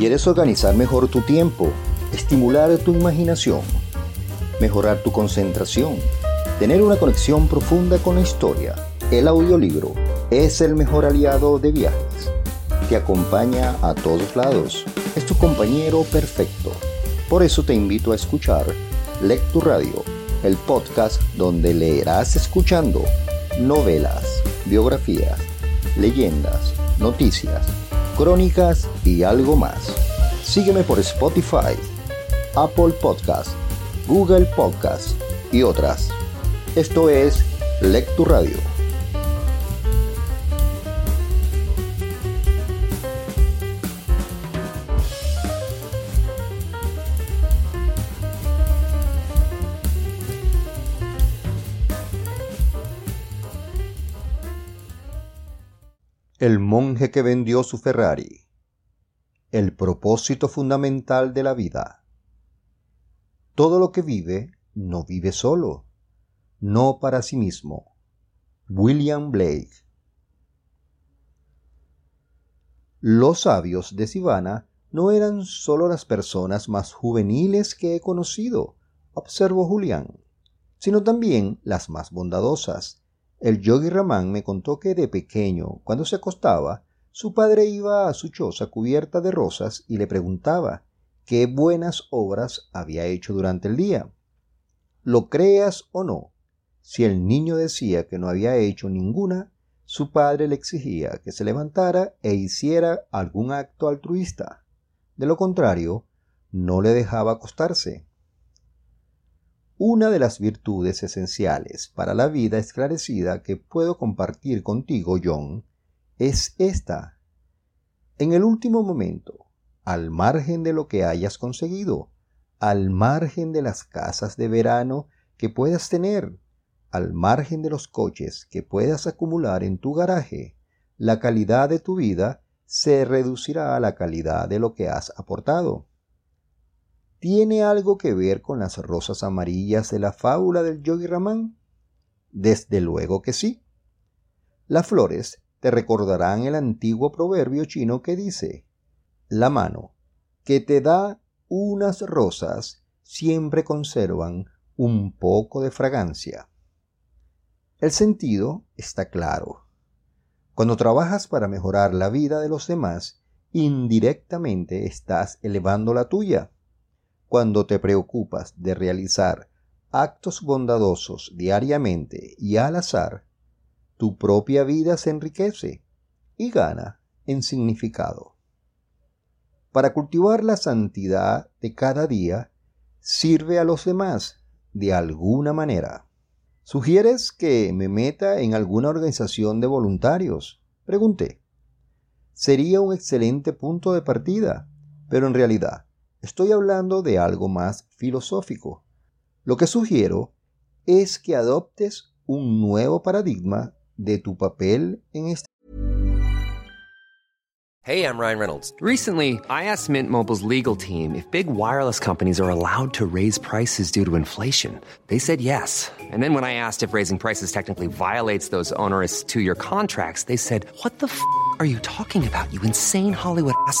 ¿Quieres organizar mejor tu tiempo, estimular tu imaginación, mejorar tu concentración, tener una conexión profunda con la historia? El audiolibro es el mejor aliado de viajes. Te acompaña a todos lados. Es tu compañero perfecto. Por eso te invito a escuchar Lectu Radio, el podcast donde leerás escuchando novelas, biografías, leyendas, noticias, crónicas y algo más. Sígueme por Spotify, Apple Podcast, Google Podcast y otras. Esto es Lectu Radio. El monje que vendió su Ferrari. El propósito fundamental de la vida. Todo lo que vive no vive solo, no para sí mismo. William Blake. Los sabios de Sivana no eran solo las personas más juveniles que he conocido, observó Julián, sino también las más bondadosas el yogi Ramán me contó que de pequeño, cuando se acostaba, su padre iba a su choza cubierta de rosas y le preguntaba qué buenas obras había hecho durante el día. Lo creas o no, si el niño decía que no había hecho ninguna, su padre le exigía que se levantara e hiciera algún acto altruista. De lo contrario, no le dejaba acostarse. Una de las virtudes esenciales para la vida esclarecida que puedo compartir contigo, John, es esta. En el último momento, al margen de lo que hayas conseguido, al margen de las casas de verano que puedas tener, al margen de los coches que puedas acumular en tu garaje, la calidad de tu vida se reducirá a la calidad de lo que has aportado. ¿Tiene algo que ver con las rosas amarillas de la fábula del Yogi Ramán? Desde luego que sí. Las flores te recordarán el antiguo proverbio chino que dice, la mano que te da unas rosas siempre conservan un poco de fragancia. El sentido está claro. Cuando trabajas para mejorar la vida de los demás, indirectamente estás elevando la tuya. Cuando te preocupas de realizar actos bondadosos diariamente y al azar, tu propia vida se enriquece y gana en significado. Para cultivar la santidad de cada día, sirve a los demás de alguna manera. ¿Sugieres que me meta en alguna organización de voluntarios? Pregunté. Sería un excelente punto de partida, pero en realidad Estoy hablando de algo más filosófico. Lo que sugiero es que adoptes un nuevo paradigma de tu papel en este Hey, I'm Ryan Reynolds. Recently, I asked Mint Mobile's legal team if big wireless companies are allowed to raise prices due to inflation. They said yes. And then when I asked if raising prices technically violates those onerous 2-year contracts, they said, "What the f*** are you talking about? You insane Hollywood ass."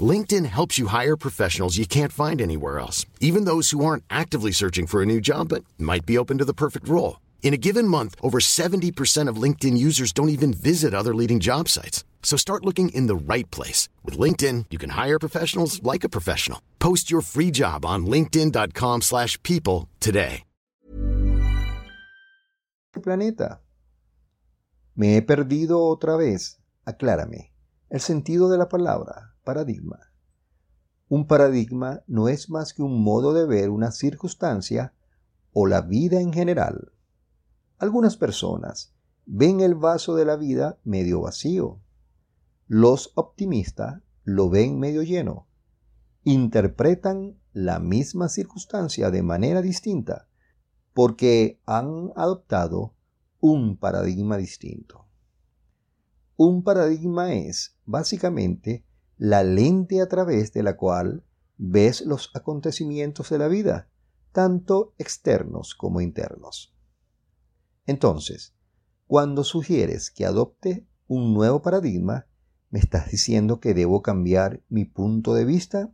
LinkedIn helps you hire professionals you can't find anywhere else, even those who aren't actively searching for a new job but might be open to the perfect role. In a given month, over 70% of LinkedIn users don't even visit other leading job sites. So start looking in the right place. With LinkedIn, you can hire professionals like a professional. Post your free job on linkedin.com slash people today. planeta. Me he perdido otra vez. Aclárame. El sentido de la palabra paradigma. Un paradigma no es más que un modo de ver una circunstancia o la vida en general. Algunas personas ven el vaso de la vida medio vacío. Los optimistas lo ven medio lleno. Interpretan la misma circunstancia de manera distinta porque han adoptado un paradigma distinto. Un paradigma es, básicamente, la lente a través de la cual ves los acontecimientos de la vida, tanto externos como internos. Entonces, cuando sugieres que adopte un nuevo paradigma, ¿me estás diciendo que debo cambiar mi punto de vista?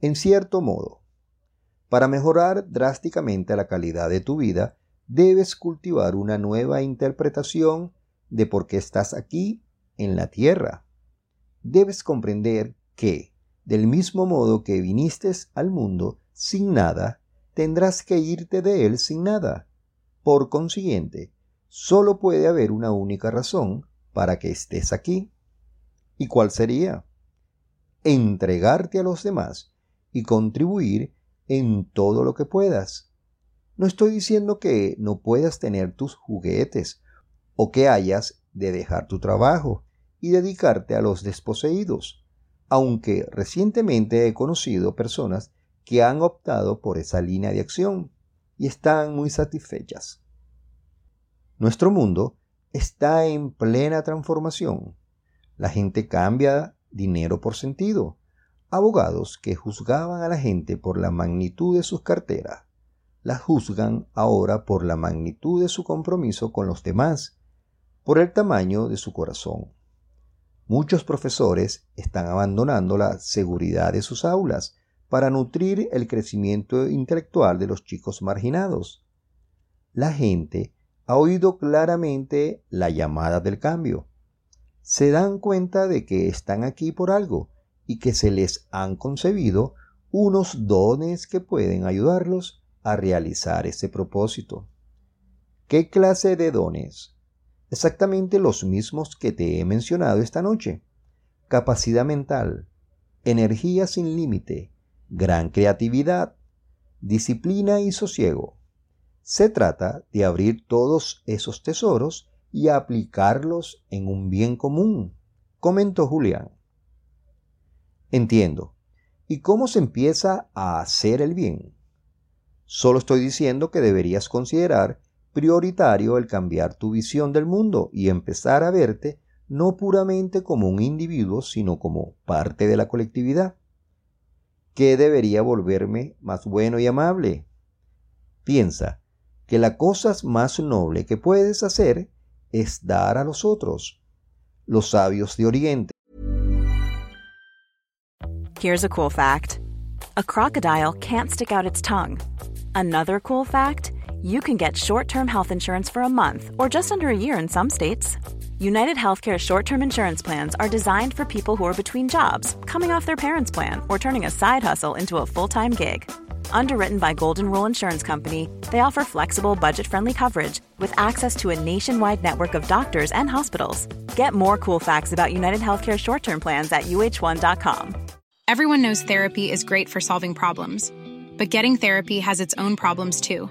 En cierto modo, para mejorar drásticamente la calidad de tu vida, debes cultivar una nueva interpretación de por qué estás aquí en la tierra. Debes comprender que, del mismo modo que viniste al mundo sin nada, tendrás que irte de él sin nada. Por consiguiente, solo puede haber una única razón para que estés aquí. ¿Y cuál sería? Entregarte a los demás y contribuir en todo lo que puedas. No estoy diciendo que no puedas tener tus juguetes o que hayas de dejar tu trabajo y dedicarte a los desposeídos, aunque recientemente he conocido personas que han optado por esa línea de acción y están muy satisfechas. Nuestro mundo está en plena transformación. La gente cambia dinero por sentido. Abogados que juzgaban a la gente por la magnitud de sus carteras, la juzgan ahora por la magnitud de su compromiso con los demás, por el tamaño de su corazón. Muchos profesores están abandonando la seguridad de sus aulas para nutrir el crecimiento intelectual de los chicos marginados. La gente ha oído claramente la llamada del cambio. Se dan cuenta de que están aquí por algo y que se les han concebido unos dones que pueden ayudarlos a realizar ese propósito. ¿Qué clase de dones? Exactamente los mismos que te he mencionado esta noche. Capacidad mental, energía sin límite, gran creatividad, disciplina y sosiego. Se trata de abrir todos esos tesoros y aplicarlos en un bien común, comentó Julián. Entiendo. ¿Y cómo se empieza a hacer el bien? Solo estoy diciendo que deberías considerar prioritario el cambiar tu visión del mundo y empezar a verte no puramente como un individuo, sino como parte de la colectividad. ¿Qué debería volverme más bueno y amable? Piensa que la cosa más noble que puedes hacer es dar a los otros. Los sabios de Oriente. Here's a cool fact. A crocodile can't stick out its tongue. Another cool fact, you can get short-term health insurance for a month or just under a year in some states. United Healthcare short term insurance plans are designed for people who are between jobs, coming off their parents' plan, or turning a side hustle into a full time gig. Underwritten by Golden Rule Insurance Company, they offer flexible, budget friendly coverage with access to a nationwide network of doctors and hospitals. Get more cool facts about United Healthcare short term plans at uh1.com. Everyone knows therapy is great for solving problems, but getting therapy has its own problems too,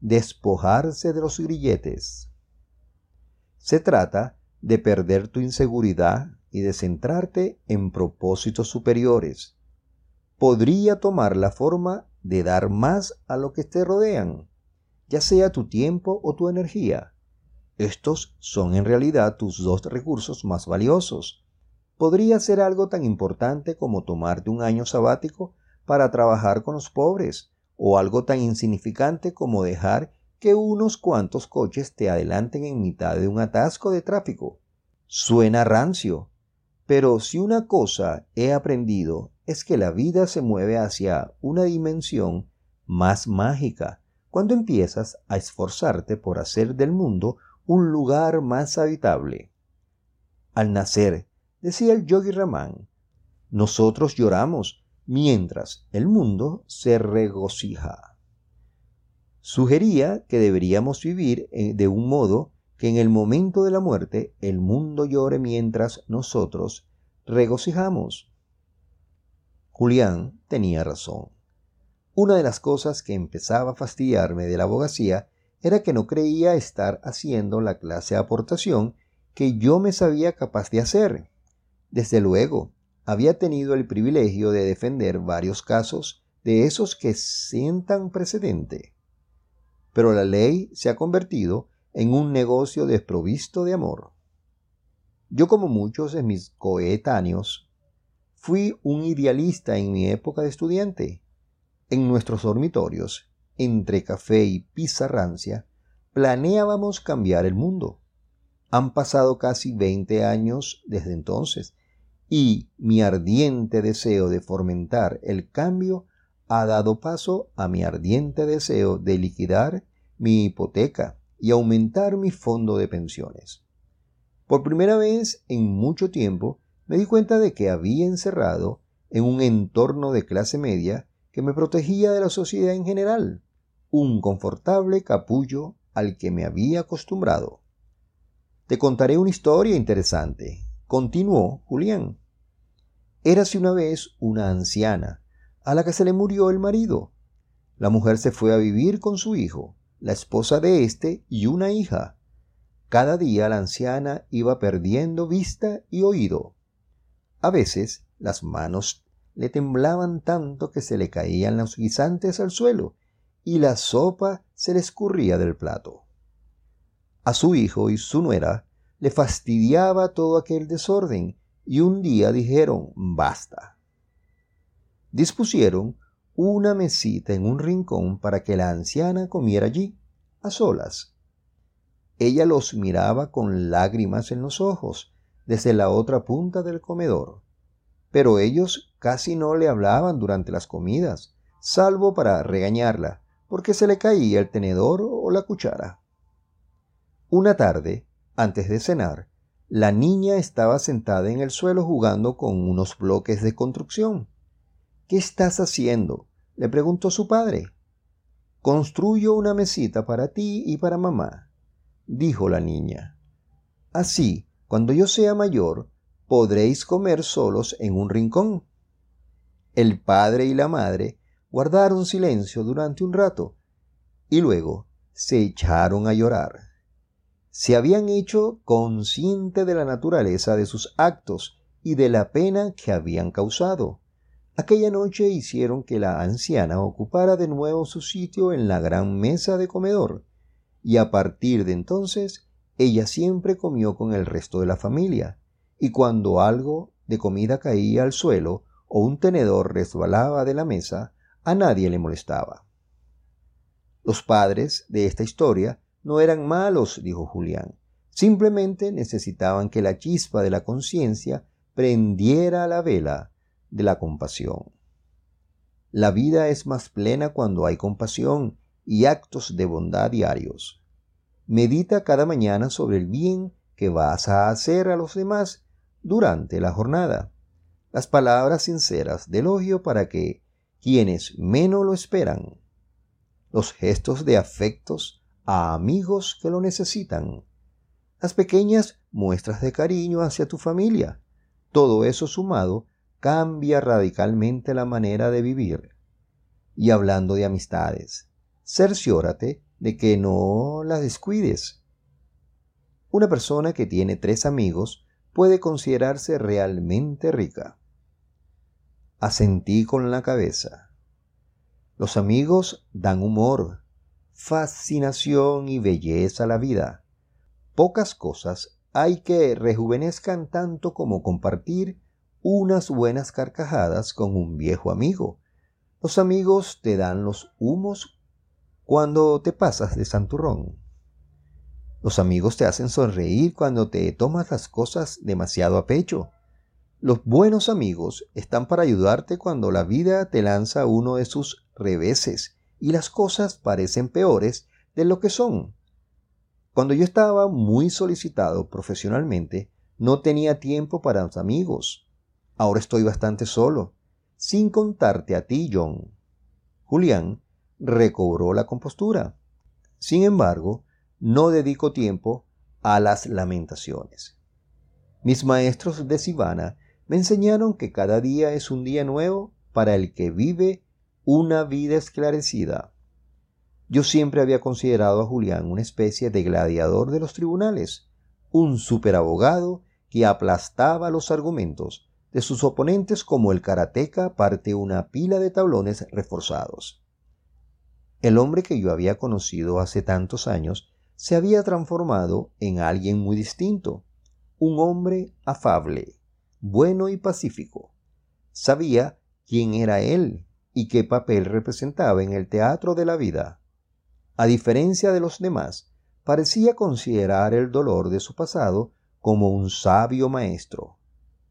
despojarse de los grilletes. Se trata de perder tu inseguridad y de centrarte en propósitos superiores. Podría tomar la forma de dar más a lo que te rodean, ya sea tu tiempo o tu energía. Estos son en realidad tus dos recursos más valiosos. Podría ser algo tan importante como tomarte un año sabático para trabajar con los pobres, o algo tan insignificante como dejar que unos cuantos coches te adelanten en mitad de un atasco de tráfico. Suena rancio, pero si una cosa he aprendido es que la vida se mueve hacia una dimensión más mágica cuando empiezas a esforzarte por hacer del mundo un lugar más habitable. Al nacer, decía el yogi Ramán, nosotros lloramos mientras el mundo se regocija. Sugería que deberíamos vivir eh, de un modo que en el momento de la muerte el mundo llore mientras nosotros regocijamos. Julián tenía razón. Una de las cosas que empezaba a fastidiarme de la abogacía era que no creía estar haciendo la clase de aportación que yo me sabía capaz de hacer. Desde luego, había tenido el privilegio de defender varios casos de esos que sientan precedente. Pero la ley se ha convertido en un negocio desprovisto de amor. Yo, como muchos de mis coetáneos, fui un idealista en mi época de estudiante. En nuestros dormitorios, entre café y pizarrancia, planeábamos cambiar el mundo. Han pasado casi 20 años desde entonces y mi ardiente deseo de fomentar el cambio ha dado paso a mi ardiente deseo de liquidar mi hipoteca y aumentar mi fondo de pensiones. Por primera vez en mucho tiempo me di cuenta de que había encerrado en un entorno de clase media que me protegía de la sociedad en general, un confortable capullo al que me había acostumbrado. Te contaré una historia interesante, continuó Julián. Érase una vez una anciana a la que se le murió el marido. La mujer se fue a vivir con su hijo, la esposa de éste y una hija. Cada día la anciana iba perdiendo vista y oído. A veces las manos le temblaban tanto que se le caían los guisantes al suelo y la sopa se le escurría del plato. A su hijo y su nuera le fastidiaba todo aquel desorden y un día dijeron basta. Dispusieron una mesita en un rincón para que la anciana comiera allí, a solas. Ella los miraba con lágrimas en los ojos desde la otra punta del comedor, pero ellos casi no le hablaban durante las comidas, salvo para regañarla, porque se le caía el tenedor o la cuchara. Una tarde, antes de cenar, la niña estaba sentada en el suelo jugando con unos bloques de construcción. ¿Qué estás haciendo? le preguntó su padre. Construyo una mesita para ti y para mamá dijo la niña. Así, cuando yo sea mayor, podréis comer solos en un rincón. El padre y la madre guardaron silencio durante un rato y luego se echaron a llorar. Se habían hecho consciente de la naturaleza de sus actos y de la pena que habían causado. Aquella noche hicieron que la anciana ocupara de nuevo su sitio en la gran mesa de comedor y a partir de entonces ella siempre comió con el resto de la familia, y cuando algo de comida caía al suelo o un tenedor resbalaba de la mesa, a nadie le molestaba. Los padres de esta historia no eran malos, dijo Julián, simplemente necesitaban que la chispa de la conciencia prendiera la vela de la compasión. La vida es más plena cuando hay compasión y actos de bondad diarios. Medita cada mañana sobre el bien que vas a hacer a los demás durante la jornada. Las palabras sinceras de elogio para que quienes menos lo esperan. Los gestos de afectos a amigos que lo necesitan. Las pequeñas muestras de cariño hacia tu familia. Todo eso sumado cambia radicalmente la manera de vivir. Y hablando de amistades, cerciórate de que no las descuides. Una persona que tiene tres amigos puede considerarse realmente rica. Asentí con la cabeza. Los amigos dan humor, fascinación y belleza a la vida. Pocas cosas hay que rejuvenezcan tanto como compartir unas buenas carcajadas con un viejo amigo los amigos te dan los humos cuando te pasas de santurrón. Los amigos te hacen sonreír cuando te tomas las cosas demasiado a pecho. Los buenos amigos están para ayudarte cuando la vida te lanza uno de sus reveses y las cosas parecen peores de lo que son. Cuando yo estaba muy solicitado profesionalmente, no tenía tiempo para los amigos. Ahora estoy bastante solo, sin contarte a ti, John. Julián recobró la compostura. Sin embargo, no dedico tiempo a las lamentaciones. Mis maestros de Sivana me enseñaron que cada día es un día nuevo para el que vive una vida esclarecida. Yo siempre había considerado a Julián una especie de gladiador de los tribunales, un superabogado que aplastaba los argumentos de sus oponentes como el karateca parte una pila de tablones reforzados. El hombre que yo había conocido hace tantos años se había transformado en alguien muy distinto, un hombre afable, bueno y pacífico. Sabía quién era él y qué papel representaba en el teatro de la vida. A diferencia de los demás, parecía considerar el dolor de su pasado como un sabio maestro,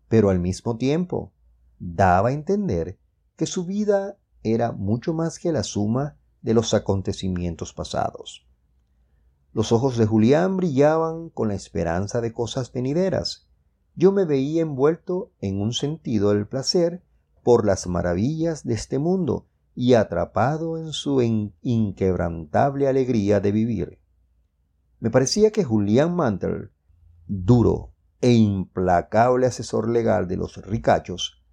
pero al mismo tiempo daba a entender que su vida era mucho más que la suma de los acontecimientos pasados. Los ojos de Julián brillaban con la esperanza de cosas venideras. Yo me veía envuelto en un sentido del placer por las maravillas de este mundo y atrapado en su inquebrantable alegría de vivir. Me parecía que Julián Mantel, duro e implacable asesor legal de los ricachos,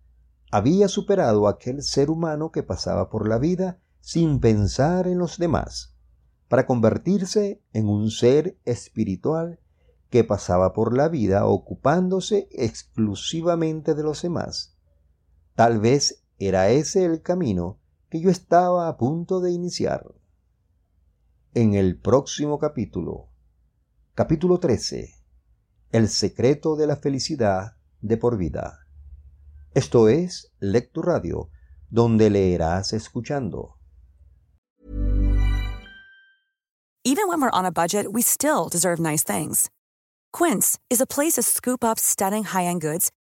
había superado aquel ser humano que pasaba por la vida sin pensar en los demás para convertirse en un ser espiritual que pasaba por la vida ocupándose exclusivamente de los demás. Tal vez era ese el camino que yo estaba a punto de iniciar. En el próximo capítulo, capítulo 13, El secreto de la felicidad de por vida. Esto es Lectu Radio, donde leerás escuchando. Even when we're on a budget, we still deserve nice things. Quince is a place to scoop up stunning high-end goods